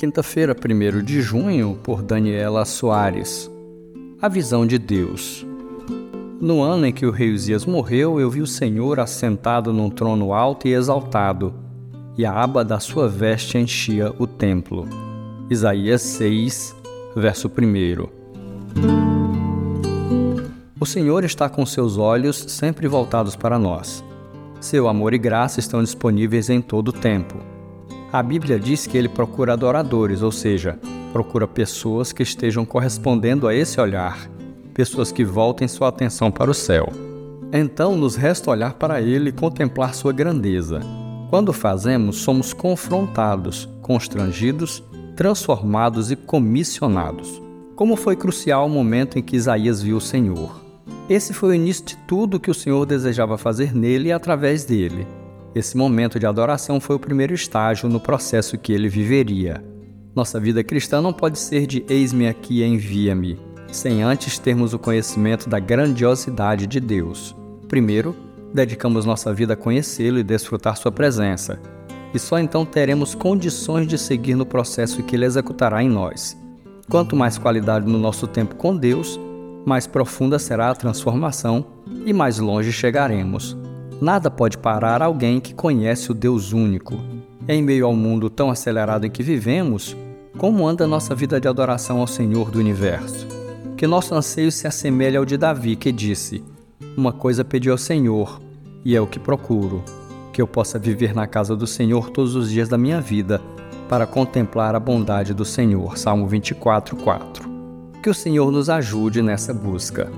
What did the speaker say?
quinta-feira, 1 de junho, por Daniela Soares. A visão de Deus. No ano em que o rei Uzias morreu, eu vi o Senhor assentado num trono alto e exaltado, e a aba da sua veste enchia o templo. Isaías 6, verso 1. O Senhor está com seus olhos sempre voltados para nós. Seu amor e graça estão disponíveis em todo o tempo. A Bíblia diz que ele procura adoradores, ou seja, procura pessoas que estejam correspondendo a esse olhar, pessoas que voltem sua atenção para o céu. Então nos resta olhar para ele e contemplar sua grandeza. Quando fazemos, somos confrontados, constrangidos, transformados e comissionados. Como foi crucial o momento em que Isaías viu o Senhor. Esse foi o início de tudo que o Senhor desejava fazer nele e através dele. Esse momento de adoração foi o primeiro estágio no processo que ele viveria. Nossa vida cristã não pode ser de eis-me aqui, envia-me, sem antes termos o conhecimento da grandiosidade de Deus. Primeiro, dedicamos nossa vida a conhecê-lo e desfrutar sua presença, e só então teremos condições de seguir no processo que ele executará em nós. Quanto mais qualidade no nosso tempo com Deus, mais profunda será a transformação e mais longe chegaremos. Nada pode parar alguém que conhece o Deus único. Em meio ao mundo tão acelerado em que vivemos, como anda nossa vida de adoração ao Senhor do universo? Que nosso anseio se assemelhe ao de Davi, que disse: Uma coisa pedi ao Senhor, e é o que procuro, que eu possa viver na casa do Senhor todos os dias da minha vida, para contemplar a bondade do Senhor. Salmo 24, 4. Que o Senhor nos ajude nessa busca.